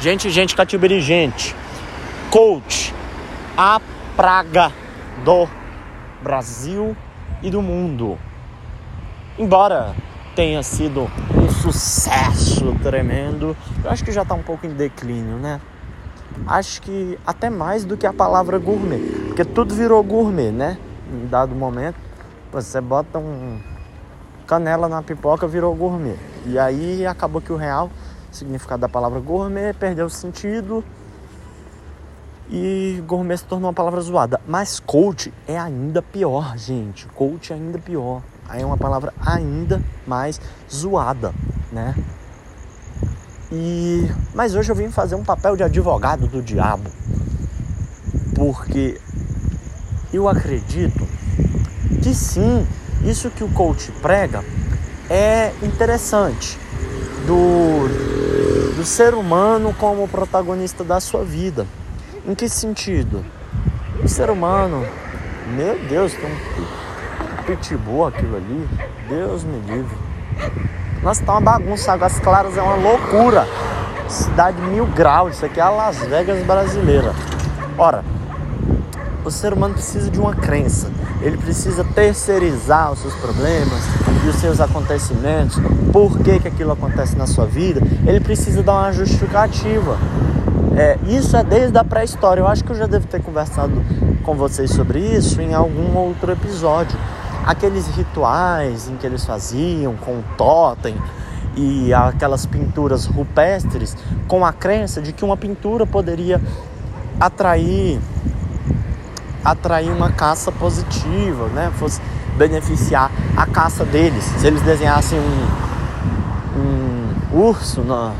Gente, gente, catibiri, gente. Coach, a praga do Brasil e do mundo. Embora tenha sido um sucesso tremendo, eu acho que já está um pouco em declínio, né? Acho que até mais do que a palavra gourmet, porque tudo virou gourmet, né? Em dado momento, você bota um canela na pipoca, virou gourmet. E aí acabou que o real significado da palavra gourmet perdeu o sentido e gourmet se tornou uma palavra zoada. Mas coach é ainda pior, gente. Coach é ainda pior. Aí é uma palavra ainda mais zoada, né? E mas hoje eu vim fazer um papel de advogado do diabo. Porque eu acredito que sim, isso que o coach prega é interessante do, do ser humano como protagonista da sua vida. Em que sentido? O ser humano, meu Deus, tem um pitbull aquilo ali, Deus me livre. Nossa, tá uma bagunça, Águas Claras é uma loucura. Cidade mil graus, isso aqui é a Las Vegas brasileira. Ora, o ser humano precisa de uma crença. Ele precisa terceirizar os seus problemas e os seus acontecimentos. Por que, que aquilo acontece na sua vida? Ele precisa dar uma justificativa. É, isso é desde a pré-história. Eu acho que eu já devo ter conversado com vocês sobre isso em algum outro episódio. Aqueles rituais em que eles faziam com totem e aquelas pinturas rupestres com a crença de que uma pintura poderia atrair atrair uma caça positiva, né? Fosse beneficiar a caça deles. Se eles desenhassem um, um urso na,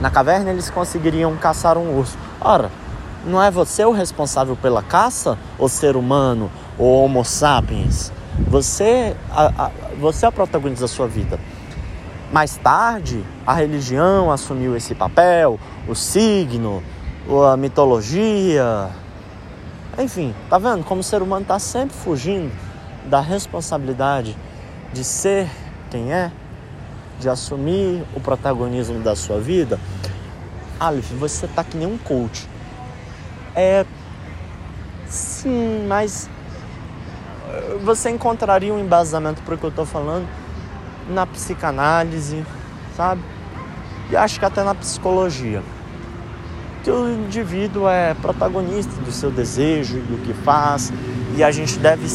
na caverna, eles conseguiriam caçar um urso. Ora, não é você o responsável pela caça, o ser humano, o Homo sapiens? Você, a, a, você é o protagonista da sua vida. Mais tarde, a religião assumiu esse papel, o signo, a mitologia. Enfim, tá vendo como o ser humano está sempre fugindo da responsabilidade de ser quem é? de assumir o protagonismo da sua vida, Aleph, você tá que nem um coach. É. Sim, mas. Eh, você encontraria um embasamento para o que eu tô falando na psicanálise, sabe? E acho que até na psicologia. Que o indivíduo é protagonista do seu desejo e do que faz, e a gente deve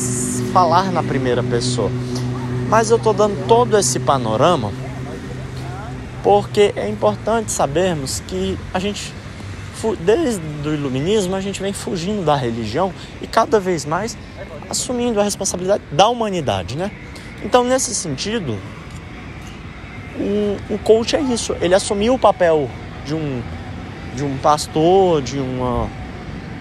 falar na primeira pessoa. Mas eu tô dando todo esse panorama porque é importante sabermos que a gente, desde o iluminismo, a gente vem fugindo da religião e cada vez mais assumindo a responsabilidade da humanidade, né? Então, nesse sentido, o, o coach é isso, ele assumiu o papel de um, de um pastor, de uma,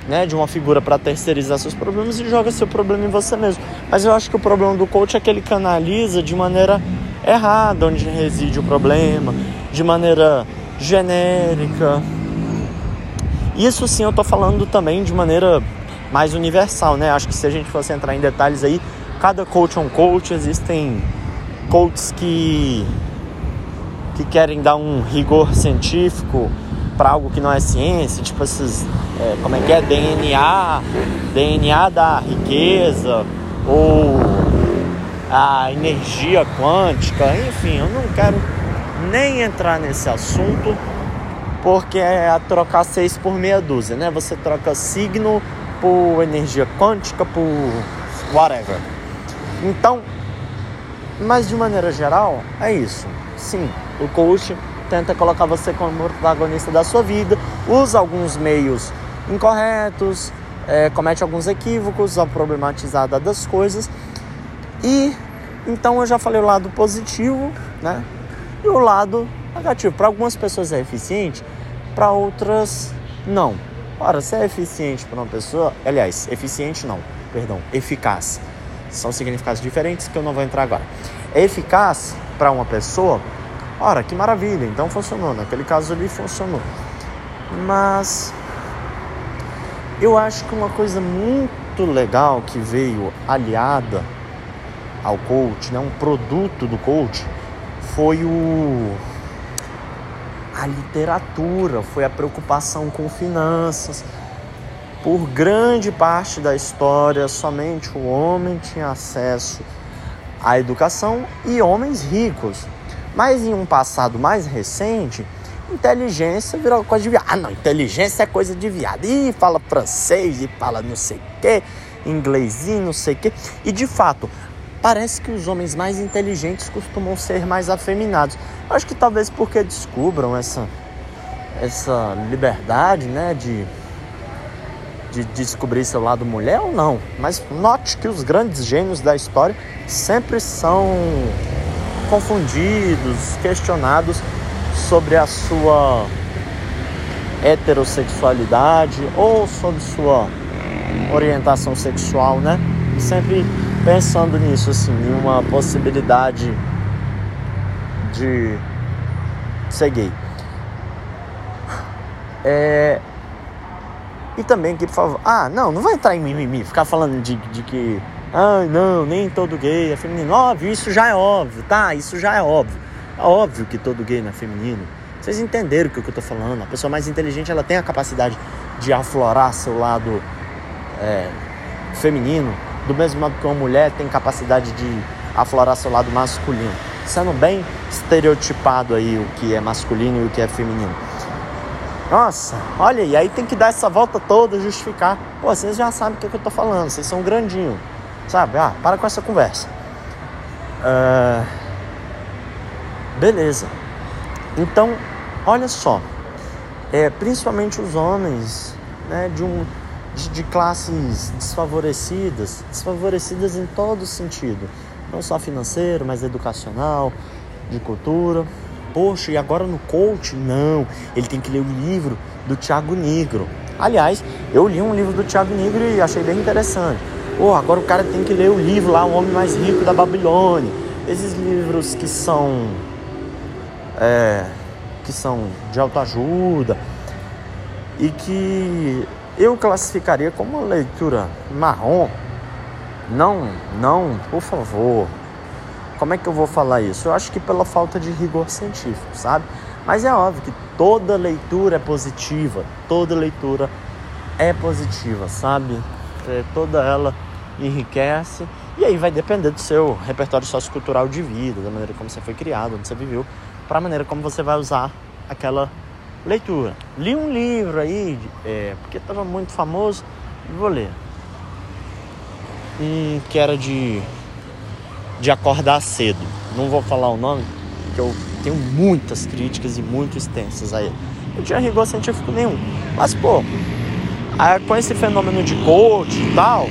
né, de uma figura para terceirizar seus problemas e joga seu problema em você mesmo. Mas eu acho que o problema do coach é que ele canaliza de maneira errada onde reside o problema, de maneira genérica. Isso sim eu estou falando também de maneira mais universal, né? Acho que se a gente fosse entrar em detalhes aí, cada coach é um coach, existem coaches que que querem dar um rigor científico para algo que não é ciência, tipo esses, é, como é que é, DNA, DNA da riqueza, ou a energia quântica, enfim, eu não quero nem entrar nesse assunto, porque é trocar seis por meia dúzia, né? Você troca signo por energia quântica, por whatever. Então, mas de maneira geral, é isso. Sim, o coach tenta colocar você como protagonista da sua vida, usa alguns meios incorretos, é, comete alguns equívocos ao problematizar das coisas. E então eu já falei o lado positivo, né? E o lado negativo. Para algumas pessoas é eficiente, para outras não. Ora, se é eficiente para uma pessoa, aliás, eficiente não, perdão, eficaz. São significados diferentes que eu não vou entrar agora. É eficaz para uma pessoa, ora, que maravilha, então funcionou. Naquele caso ali funcionou. Mas eu acho que uma coisa muito legal que veio aliada ao coach, né, um produto do coach, foi o. a literatura, foi a preocupação com finanças. Por grande parte da história, somente o homem tinha acesso à educação e homens ricos. Mas em um passado mais recente, inteligência virou coisa de viado. Ah, não, inteligência é coisa de viado. Ih, fala francês e fala não sei o quê, inglesinho, não sei o quê. E de fato, parece que os homens mais inteligentes costumam ser mais afeminados. Acho que talvez porque descubram essa, essa liberdade, né, de, de descobrir seu lado mulher ou não. Mas note que os grandes gênios da história sempre são confundidos, questionados sobre a sua heterossexualidade ou sobre sua orientação sexual, né? E sempre pensando nisso, assim, em uma possibilidade de ser gay. É... E também aqui, por favor. Ah, não, não vai entrar em mimimi, ficar falando de, de que. Ah, não, nem todo gay é feminino. Óbvio, isso já é óbvio, tá? Isso já é óbvio. É óbvio que todo gay não é feminino. Vocês entenderam o que eu tô falando. A pessoa mais inteligente, ela tem a capacidade de aflorar seu lado é, feminino, do mesmo modo que uma mulher tem capacidade de aflorar seu lado masculino. Sendo bem estereotipado aí o que é masculino e o que é feminino. Nossa, olha aí, aí tem que dar essa volta toda, justificar. Pô, vocês já sabem o que, é que eu tô falando, vocês são grandinho, sabe? Ah, para com essa conversa. Uh, beleza. Então, olha só, é, principalmente os homens, né, de um de, de classes desfavorecidas, desfavorecidas em todo sentido, não só financeiro, mas educacional, de cultura. Poxa, e agora no coach? Não, ele tem que ler o livro do Tiago Negro. Aliás, eu li um livro do Tiago Negro e achei bem interessante. Pô, agora o cara tem que ler o livro lá, O Homem Mais Rico da Babilônia. Esses livros que são. É, que são de autoajuda e que eu classificaria como uma leitura marrom. Não, não, por favor. Como é que eu vou falar isso? Eu acho que pela falta de rigor científico, sabe? Mas é óbvio que toda leitura é positiva, toda leitura é positiva, sabe? É, toda ela enriquece e aí vai depender do seu repertório sociocultural de vida, da maneira como você foi criado, onde você viveu, para a maneira como você vai usar aquela Leitura. Li um livro aí, é, porque estava muito famoso, e vou ler. Um que era de, de acordar cedo. Não vou falar o nome, porque eu tenho muitas críticas e muito extensas a ele. Não tinha rigor científico nenhum. Mas, pô, com esse fenômeno de coach e tal,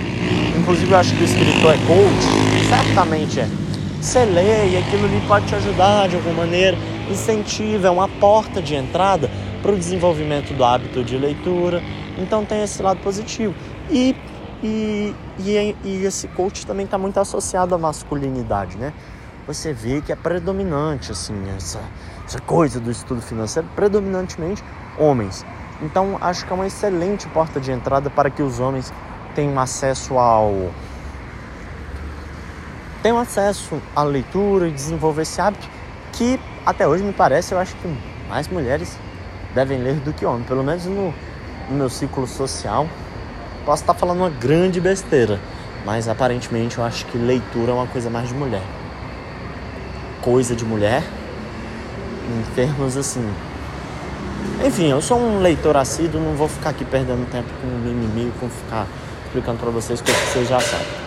inclusive eu acho que o escritor é coach, certamente é. Você lê e aquilo ali pode te ajudar de alguma maneira, incentiva, é uma porta de entrada para o desenvolvimento do hábito de leitura. Então tem esse lado positivo. E, e, e, e esse coach também está muito associado à masculinidade, né? Você vê que é predominante, assim, essa, essa coisa do estudo financeiro, predominantemente homens. Então acho que é uma excelente porta de entrada para que os homens tenham acesso ao tenham acesso à leitura e desenvolver esse hábito que até hoje me parece, eu acho que mais mulheres devem ler do que homens, pelo menos no, no meu ciclo social. Posso estar falando uma grande besteira, mas aparentemente eu acho que leitura é uma coisa mais de mulher. Coisa de mulher, em termos assim. Enfim, eu sou um leitor assíduo, não vou ficar aqui perdendo tempo com mimimi, com ficar explicando para vocês coisas que vocês já sabem.